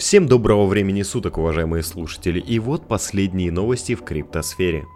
Всем доброго времени суток, уважаемые слушатели, и вот последние новости в криптосфере.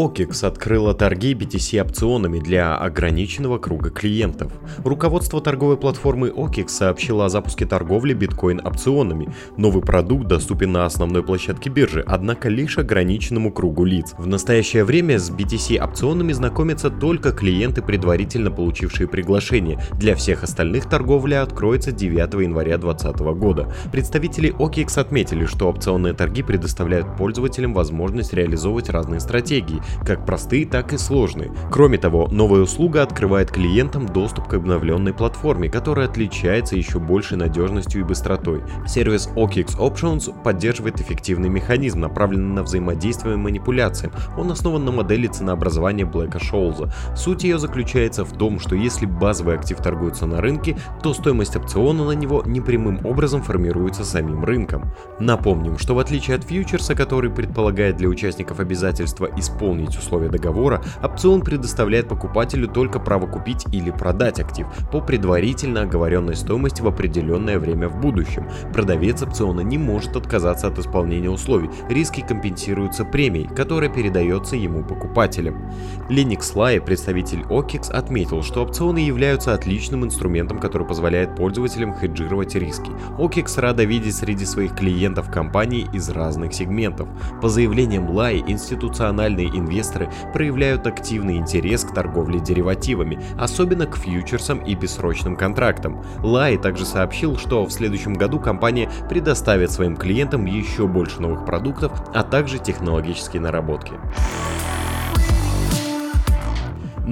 OKEX открыла торги BTC опционами для ограниченного круга клиентов. Руководство торговой платформы OKEX сообщило о запуске торговли биткоин опционами. Новый продукт доступен на основной площадке биржи, однако лишь ограниченному кругу лиц. В настоящее время с BTC опционами знакомятся только клиенты, предварительно получившие приглашение. Для всех остальных торговля откроется 9 января 2020 года. Представители OKEX отметили, что опционные торги предоставляют пользователям возможность реализовывать разные стратегии, как простые, так и сложные. Кроме того, новая услуга открывает клиентам доступ к обновленной платформе, которая отличается еще большей надежностью и быстротой. Сервис OKX Options поддерживает эффективный механизм, направленный на взаимодействие и манипуляциям. Он основан на модели ценообразования Блэка Шоулза. Суть ее заключается в том, что если базовый актив торгуется на рынке, то стоимость опциона на него непрямым образом формируется самим рынком. Напомним, что в отличие от фьючерса, который предполагает для участников обязательства исполнить выполнить условия договора, опцион предоставляет покупателю только право купить или продать актив по предварительно оговоренной стоимости в определенное время в будущем. Продавец опциона не может отказаться от исполнения условий, риски компенсируются премией, которая передается ему покупателям. Linux Lai, представитель OKEX, отметил, что опционы являются отличным инструментом, который позволяет пользователям хеджировать риски. OKEX рада видеть среди своих клиентов компании из разных сегментов. По заявлениям Lai, институциональные инвесторы проявляют активный интерес к торговле деривативами, особенно к фьючерсам и бессрочным контрактам. Лай также сообщил, что в следующем году компания предоставит своим клиентам еще больше новых продуктов, а также технологические наработки.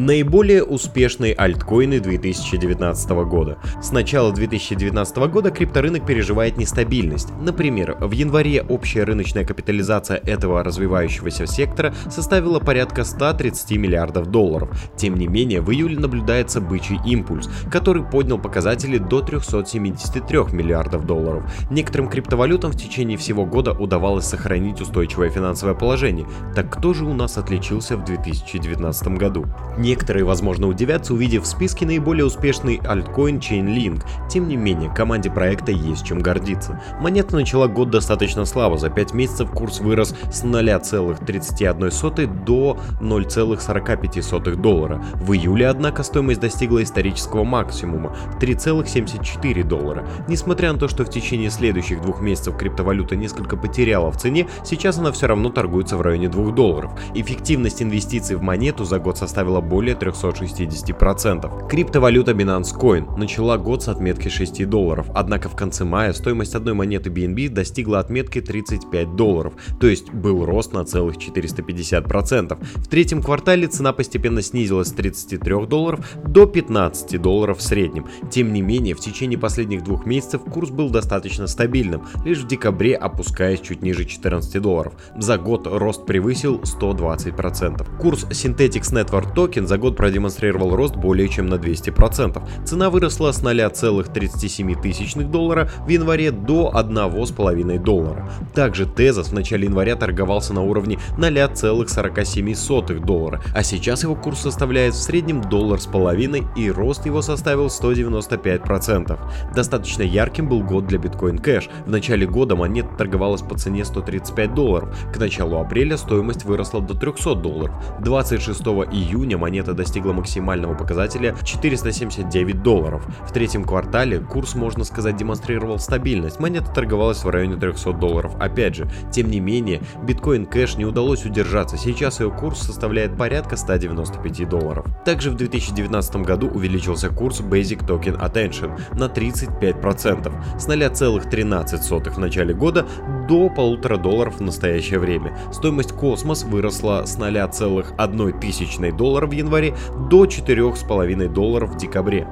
Наиболее успешные альткоины 2019 года. С начала 2019 года крипторынок переживает нестабильность. Например, в январе общая рыночная капитализация этого развивающегося сектора составила порядка 130 миллиардов долларов. Тем не менее, в июле наблюдается бычий импульс, который поднял показатели до 373 миллиардов долларов. Некоторым криптовалютам в течение всего года удавалось сохранить устойчивое финансовое положение. Так кто же у нас отличился в 2019 году? Некоторые, возможно, удивятся, увидев в списке наиболее успешный альткоин Chainlink. Тем не менее, команде проекта есть чем гордиться. Монета начала год достаточно слабо. За 5 месяцев курс вырос с 0,31 до 0,45 доллара. В июле, однако, стоимость достигла исторического максимума 3,74 доллара. Несмотря на то, что в течение следующих двух месяцев криптовалюта несколько потеряла в цене, сейчас она все равно торгуется в районе 2 долларов. Эффективность инвестиций в монету за год составила более более 360%. Криптовалюта Binance Coin начала год с отметки 6 долларов, однако в конце мая стоимость одной монеты BNB достигла отметки 35 долларов, то есть был рост на целых 450%. В третьем квартале цена постепенно снизилась с 33 долларов до 15 долларов в среднем. Тем не менее, в течение последних двух месяцев курс был достаточно стабильным, лишь в декабре опускаясь чуть ниже 14 долларов. За год рост превысил 120%. Курс Synthetics Network Token за год продемонстрировал рост более чем на 200%. Цена выросла с 0,37 доллара в январе до 1,5 доллара. Также Тезос в начале января торговался на уровне 0,47 доллара, а сейчас его курс составляет в среднем доллар с половиной и рост его составил 195%. Достаточно ярким был год для Bitcoin Cash. В начале года монета торговалась по цене 135 долларов. К началу апреля стоимость выросла до 300 долларов. 26 июня монета монета достигла максимального показателя 479 долларов. В третьем квартале курс, можно сказать, демонстрировал стабильность. Монета торговалась в районе 300 долларов. Опять же, тем не менее, биткоин кэш не удалось удержаться. Сейчас ее курс составляет порядка 195 долларов. Также в 2019 году увеличился курс Basic Token Attention на 35%, с 0,13 в начале года до 1,5 долларов в настоящее время. Стоимость Космос выросла с 0,1 тысячной доллара в январе до 4,5 долларов в декабре.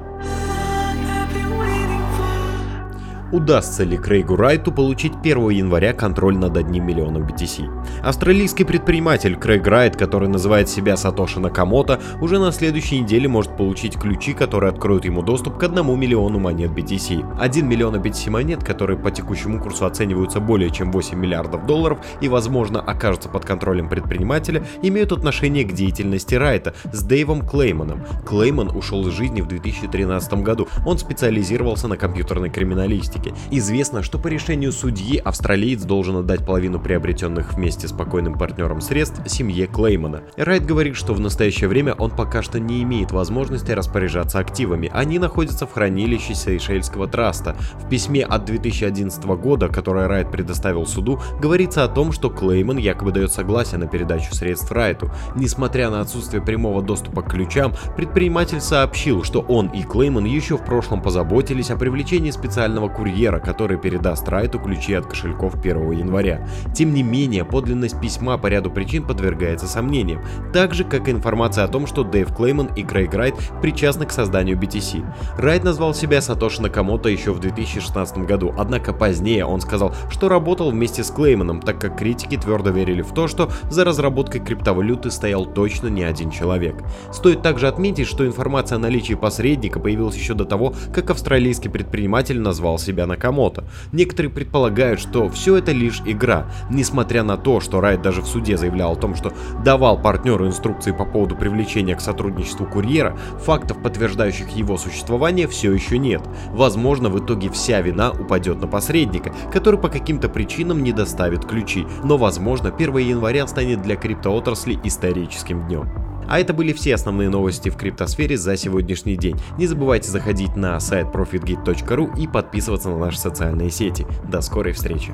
Удастся ли Крейгу Райту получить 1 января контроль над одним миллионом BTC? Австралийский предприниматель Крейг Райт, который называет себя Сатоши Накамото, уже на следующей неделе может получить ключи, которые откроют ему доступ к 1 миллиону монет BTC. 1 миллион BTC монет, которые по текущему курсу оцениваются более чем 8 миллиардов долларов и возможно окажутся под контролем предпринимателя, имеют отношение к деятельности Райта с Дэйвом Клейманом. Клейман ушел из жизни в 2013 году. Он специализировался на компьютерной криминалистике. Известно, что по решению судьи австралиец должен отдать половину приобретенных вместе с покойным партнером средств семье Клеймана. Райт говорит, что в настоящее время он пока что не имеет возможности распоряжаться активами. Они находятся в хранилище Сейшельского траста. В письме от 2011 года, которое Райт предоставил суду, говорится о том, что Клейман якобы дает согласие на передачу средств Райту. Несмотря на отсутствие прямого доступа к ключам, предприниматель сообщил, что он и Клейман еще в прошлом позаботились о привлечении специального курьера, который передаст Райту ключи от кошельков 1 января. Тем не менее, подлинность письма по ряду причин подвергается сомнениям, так же как и информация о том, что Дэйв Клейман и Крейг Райт причастны к созданию BTC. Райт назвал себя Сатоши Накамото еще в 2016 году, однако позднее он сказал, что работал вместе с Клейманом, так как критики твердо верили в то, что за разработкой криптовалюты стоял точно не один человек. Стоит также отметить, что информация о наличии посредника появилась еще до того, как австралийский предприниматель назвал себя Накамото. Некоторые предполагают, что все это лишь игра, несмотря на то, что Райт даже в суде заявлял о том, что давал партнеру инструкции по поводу привлечения к сотрудничеству курьера, фактов, подтверждающих его существование, все еще нет. Возможно, в итоге вся вина упадет на посредника, который по каким-то причинам не доставит ключи, но возможно 1 января станет для криптоотрасли историческим днем. А это были все основные новости в криптосфере за сегодняшний день. Не забывайте заходить на сайт profitgate.ru и подписываться на наши социальные сети. До скорой встречи!